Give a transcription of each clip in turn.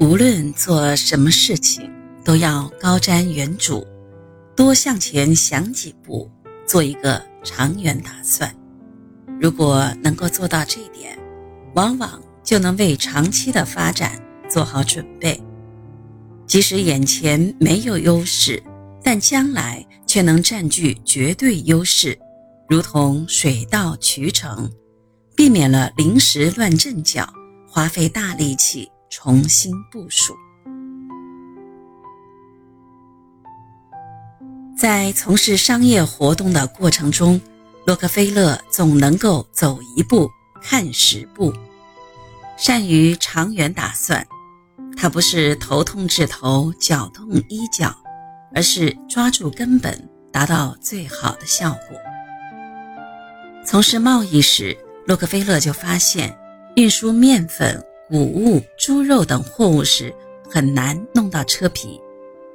无论做什么事情，都要高瞻远瞩，多向前想几步，做一个长远打算。如果能够做到这一点，往往就能为长期的发展做好准备。即使眼前没有优势，但将来却能占据绝对优势，如同水到渠成，避免了临时乱阵脚，花费大力气重新部署。在从事商业活动的过程中，洛克菲勒总能够走一步看十步，善于长远打算。他不是头痛治头，脚痛医脚，而是抓住根本，达到最好的效果。从事贸易时，洛克菲勒就发现，运输面粉、谷物、猪肉等货物时很难弄到车皮，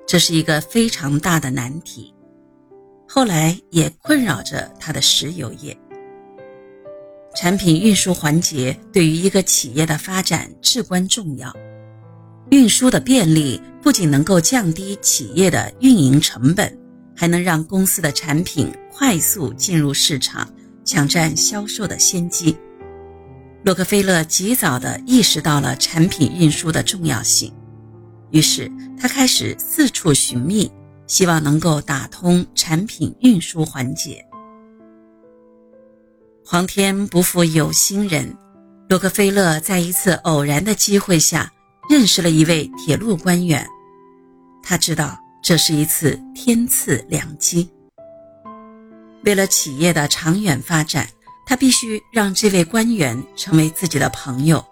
这是一个非常大的难题。后来也困扰着他的石油业。产品运输环节对于一个企业的发展至关重要。运输的便利不仅能够降低企业的运营成本，还能让公司的产品快速进入市场，抢占销售的先机。洛克菲勒及早地意识到了产品运输的重要性，于是他开始四处寻觅，希望能够打通产品运输环节。皇天不负有心人，洛克菲勒在一次偶然的机会下。认识了一位铁路官员，他知道这是一次天赐良机。为了企业的长远发展，他必须让这位官员成为自己的朋友，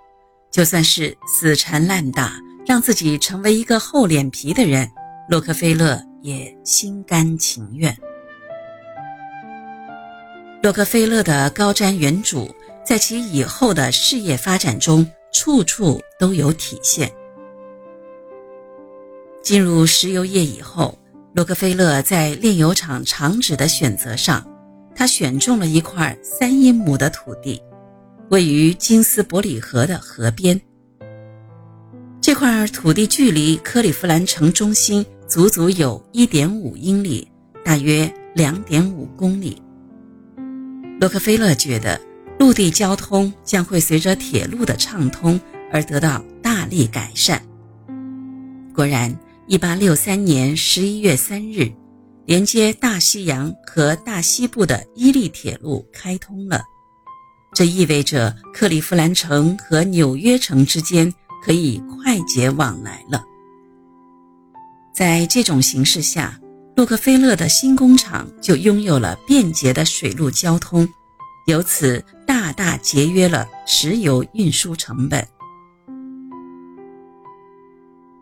就算是死缠烂打，让自己成为一个厚脸皮的人，洛克菲勒也心甘情愿。洛克菲勒的高瞻远瞩，在其以后的事业发展中。处处都有体现。进入石油业以后，洛克菲勒在炼油厂厂址的选择上，他选中了一块三英亩的土地，位于金斯伯里河的河边。这块土地距离克利夫兰城中心足足有一点五英里，大约两点五公里。洛克菲勒觉得。陆地交通将会随着铁路的畅通而得到大力改善。果然，1863年11月3日，连接大西洋和大西部的伊利铁路开通了。这意味着克利夫兰城和纽约城之间可以快捷往来了。在这种形势下，洛克菲勒的新工厂就拥有了便捷的水路交通。由此大大节约了石油运输成本。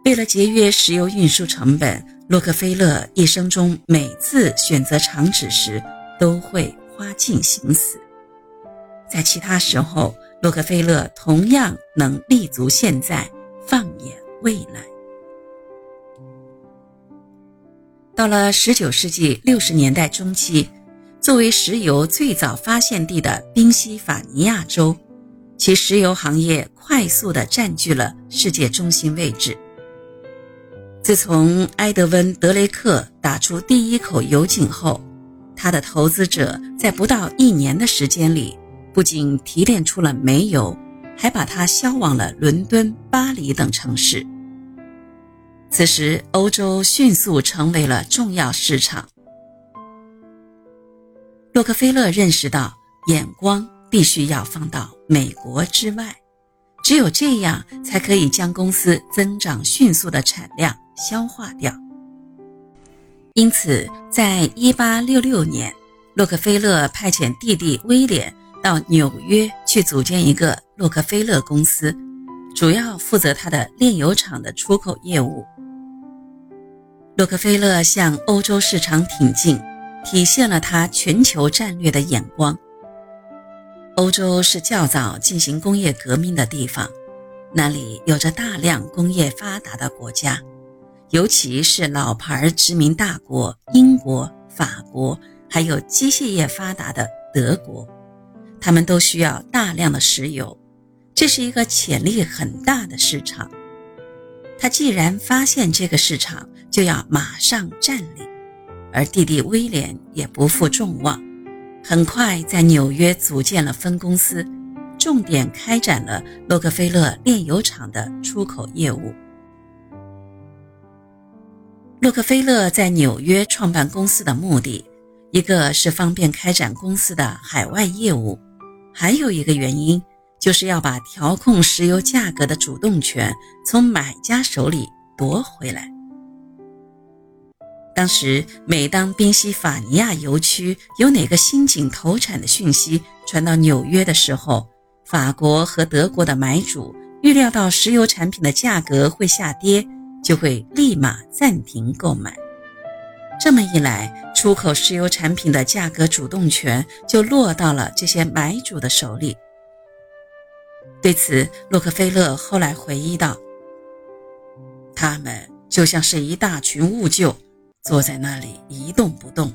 为了节约石油运输成本，洛克菲勒一生中每次选择厂址时都会花尽心思。在其他时候，洛克菲勒同样能立足现在，放眼未来。到了十九世纪六十年代中期。作为石油最早发现地的宾夕法尼亚州，其石油行业快速地占据了世界中心位置。自从埃德温·德雷克打出第一口油井后，他的投资者在不到一年的时间里，不仅提炼出了煤油，还把它销往了伦敦、巴黎等城市。此时，欧洲迅速成为了重要市场。洛克菲勒认识到，眼光必须要放到美国之外，只有这样才可以将公司增长迅速的产量消化掉。因此，在1866年，洛克菲勒派遣弟弟威廉到纽约去组建一个洛克菲勒公司，主要负责他的炼油厂的出口业务。洛克菲勒向欧洲市场挺进。体现了他全球战略的眼光。欧洲是较早进行工业革命的地方，那里有着大量工业发达的国家，尤其是老牌殖民大国英国、法国，还有机械业发达的德国，他们都需要大量的石油，这是一个潜力很大的市场。他既然发现这个市场，就要马上占领。而弟弟威廉也不负众望，很快在纽约组建了分公司，重点开展了洛克菲勒炼油厂的出口业务。洛克菲勒在纽约创办公司的目的，一个是方便开展公司的海外业务，还有一个原因就是要把调控石油价格的主动权从买家手里夺回来。当时，每当宾夕法尼亚油区有哪个新井投产的讯息传到纽约的时候，法国和德国的买主预料到石油产品的价格会下跌，就会立马暂停购买。这么一来，出口石油产品的价格主动权就落到了这些买主的手里。对此，洛克菲勒后来回忆道：“他们就像是一大群兀鹫。”坐在那里一动不动，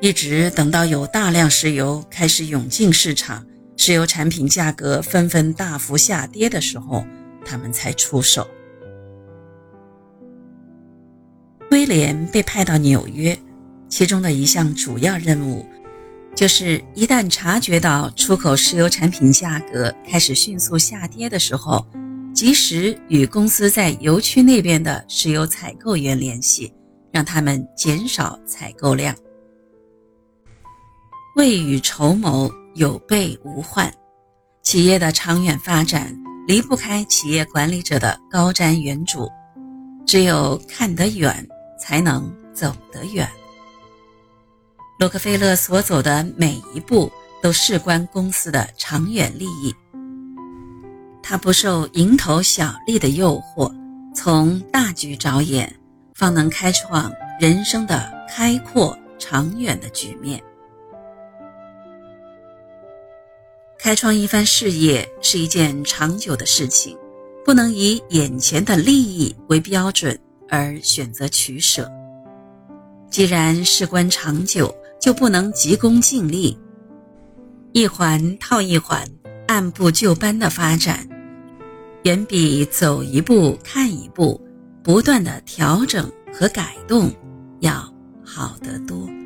一直等到有大量石油开始涌进市场，石油产品价格纷纷大幅下跌的时候，他们才出手。威廉被派到纽约，其中的一项主要任务，就是一旦察觉到出口石油产品价格开始迅速下跌的时候，及时与公司在油区那边的石油采购员联系。让他们减少采购量。未雨绸缪，有备无患。企业的长远发展离不开企业管理者的高瞻远瞩，只有看得远，才能走得远。洛克菲勒所走的每一步都事关公司的长远利益，他不受蝇头小利的诱惑，从大局着眼。方能开创人生的开阔、长远的局面。开创一番事业是一件长久的事情，不能以眼前的利益为标准而选择取舍。既然事关长久，就不能急功近利，一环套一环，按部就班的发展，远比走一步看一步。不断的调整和改动，要好得多。